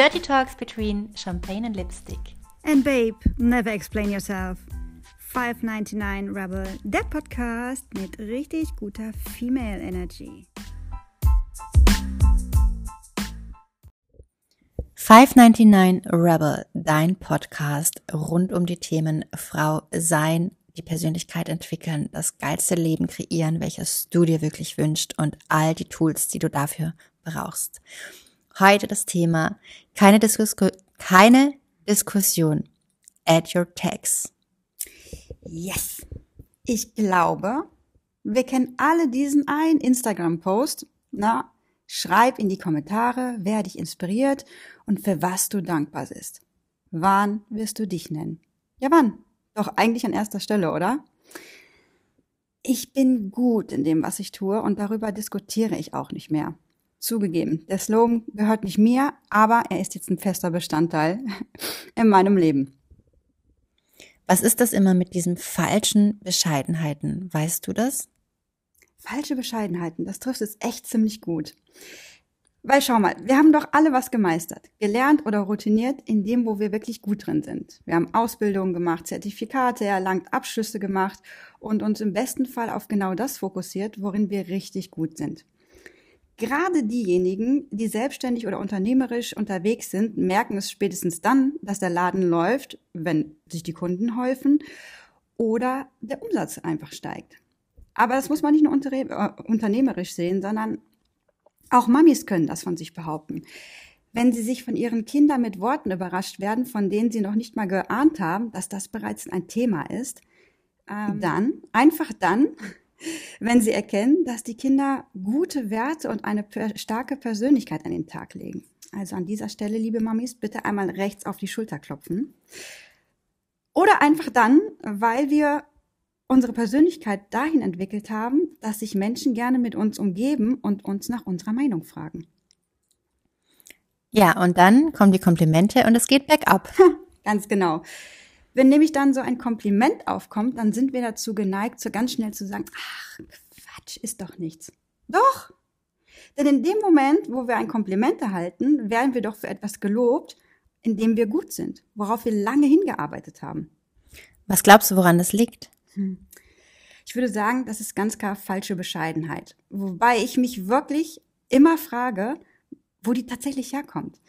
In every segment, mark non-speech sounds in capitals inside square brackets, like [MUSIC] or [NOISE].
Dirty Talks between Champagne and Lipstick. And babe, never explain yourself. 599 Rebel, der Podcast mit richtig guter Female Energy. 599 Rebel, dein Podcast rund um die Themen Frau sein, die Persönlichkeit entwickeln, das geilste Leben kreieren, welches du dir wirklich wünschst und all die Tools, die du dafür brauchst. Heute das Thema keine, Diskus keine Diskussion. Add your tags. Yes. Ich glaube, wir kennen alle diesen einen Instagram-Post. Na, schreib in die Kommentare, wer dich inspiriert und für was du dankbar bist. Wann wirst du dich nennen? Ja, wann? Doch eigentlich an erster Stelle, oder? Ich bin gut in dem, was ich tue und darüber diskutiere ich auch nicht mehr. Zugegeben, der Slogan gehört nicht mir, aber er ist jetzt ein fester Bestandteil [LAUGHS] in meinem Leben. Was ist das immer mit diesen falschen Bescheidenheiten? Weißt du das? Falsche Bescheidenheiten, das trifft es echt ziemlich gut. Weil schau mal, wir haben doch alle was gemeistert, gelernt oder routiniert in dem, wo wir wirklich gut drin sind. Wir haben Ausbildungen gemacht, Zertifikate erlangt, Abschlüsse gemacht und uns im besten Fall auf genau das fokussiert, worin wir richtig gut sind. Gerade diejenigen, die selbstständig oder unternehmerisch unterwegs sind, merken es spätestens dann, dass der Laden läuft, wenn sich die Kunden häufen oder der Umsatz einfach steigt. Aber das muss man nicht nur äh, unternehmerisch sehen, sondern auch Mamis können das von sich behaupten. Wenn sie sich von ihren Kindern mit Worten überrascht werden, von denen sie noch nicht mal geahnt haben, dass das bereits ein Thema ist, ähm, dann, einfach dann, wenn sie erkennen, dass die Kinder gute Werte und eine starke Persönlichkeit an den Tag legen. Also an dieser Stelle, liebe Mamis, bitte einmal rechts auf die Schulter klopfen. Oder einfach dann, weil wir unsere Persönlichkeit dahin entwickelt haben, dass sich Menschen gerne mit uns umgeben und uns nach unserer Meinung fragen. Ja, und dann kommen die Komplimente und es geht bergab. [LAUGHS] Ganz genau. Wenn nämlich dann so ein Kompliment aufkommt, dann sind wir dazu geneigt, so ganz schnell zu sagen, ach, Quatsch, ist doch nichts. Doch! Denn in dem Moment, wo wir ein Kompliment erhalten, werden wir doch für etwas gelobt, in dem wir gut sind, worauf wir lange hingearbeitet haben. Was glaubst du, woran das liegt? Hm. Ich würde sagen, das ist ganz klar falsche Bescheidenheit. Wobei ich mich wirklich immer frage, wo die tatsächlich herkommt.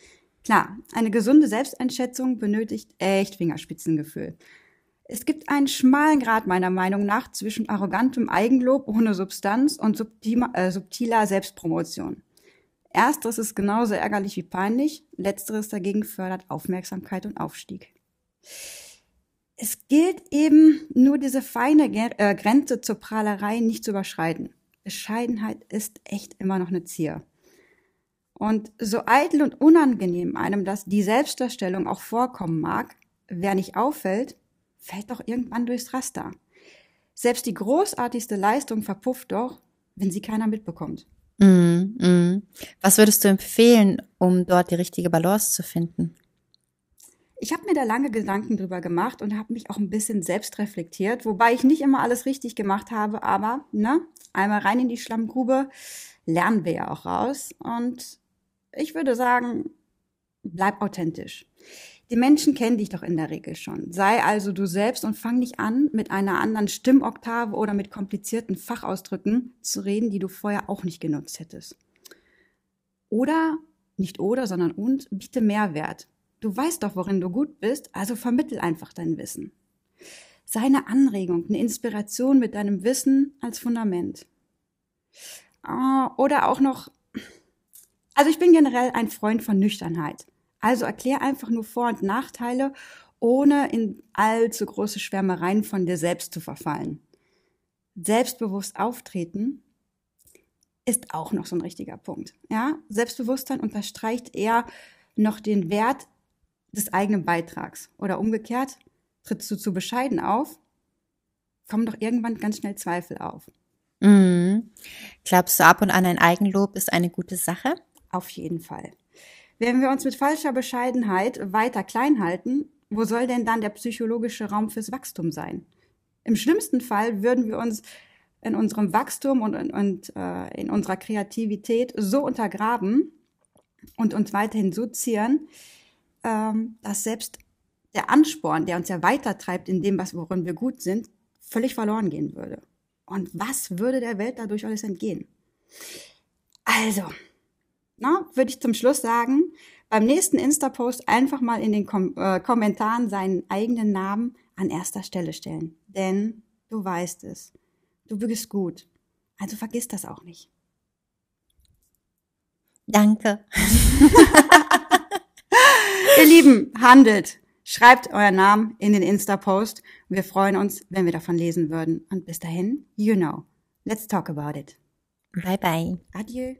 Klar, eine gesunde Selbsteinschätzung benötigt echt Fingerspitzengefühl. Es gibt einen schmalen Grad meiner Meinung nach zwischen arrogantem Eigenlob ohne Substanz und subtiler, äh, subtiler Selbstpromotion. Ersteres ist genauso ärgerlich wie peinlich, letzteres dagegen fördert Aufmerksamkeit und Aufstieg. Es gilt eben nur diese feine äh, Grenze zur Prahlerei nicht zu überschreiten. Bescheidenheit ist echt immer noch eine Zier. Und so eitel und unangenehm einem das die Selbstdarstellung auch vorkommen mag, wer nicht auffällt, fällt doch irgendwann durchs Raster. Selbst die großartigste Leistung verpufft doch, wenn sie keiner mitbekommt. Mm, mm. Was würdest du empfehlen, um dort die richtige Balance zu finden? Ich habe mir da lange Gedanken drüber gemacht und habe mich auch ein bisschen selbst reflektiert, wobei ich nicht immer alles richtig gemacht habe, aber ne, einmal rein in die Schlammgrube lernen wir ja auch raus und ich würde sagen, bleib authentisch. Die Menschen kennen dich doch in der Regel schon. Sei also du selbst und fang nicht an, mit einer anderen Stimmoktave oder mit komplizierten Fachausdrücken zu reden, die du vorher auch nicht genutzt hättest. Oder, nicht oder, sondern und, biete Mehrwert. Du weißt doch, worin du gut bist, also vermittel einfach dein Wissen. Sei eine Anregung, eine Inspiration mit deinem Wissen als Fundament. Ah, oder auch noch also ich bin generell ein Freund von Nüchternheit. Also erklär einfach nur Vor- und Nachteile, ohne in allzu große Schwärmereien von dir selbst zu verfallen. Selbstbewusst auftreten ist auch noch so ein richtiger Punkt. Ja, Selbstbewusstsein unterstreicht eher noch den Wert des eigenen Beitrags. Oder umgekehrt, trittst du zu bescheiden auf, kommen doch irgendwann ganz schnell Zweifel auf. Mhm. Glaubst du, ab und an ein Eigenlob ist eine gute Sache? Auf jeden Fall. Wenn wir uns mit falscher Bescheidenheit weiter klein halten, wo soll denn dann der psychologische Raum fürs Wachstum sein? Im schlimmsten Fall würden wir uns in unserem Wachstum und, und, und äh, in unserer Kreativität so untergraben, und uns weiterhin so zieren, ähm, dass selbst der Ansporn, der uns ja weitertreibt in dem, was worin wir gut sind, völlig verloren gehen würde. Und was würde der Welt dadurch alles entgehen? Also, na, würde ich zum Schluss sagen, beim nächsten Insta-Post einfach mal in den Kom äh, Kommentaren seinen eigenen Namen an erster Stelle stellen. Denn du weißt es. Du bist gut. Also vergiss das auch nicht. Danke. [LAUGHS] Ihr Lieben, handelt. Schreibt euren Namen in den Insta-Post. Wir freuen uns, wenn wir davon lesen würden. Und bis dahin, you know. Let's talk about it. Bye bye. Adieu.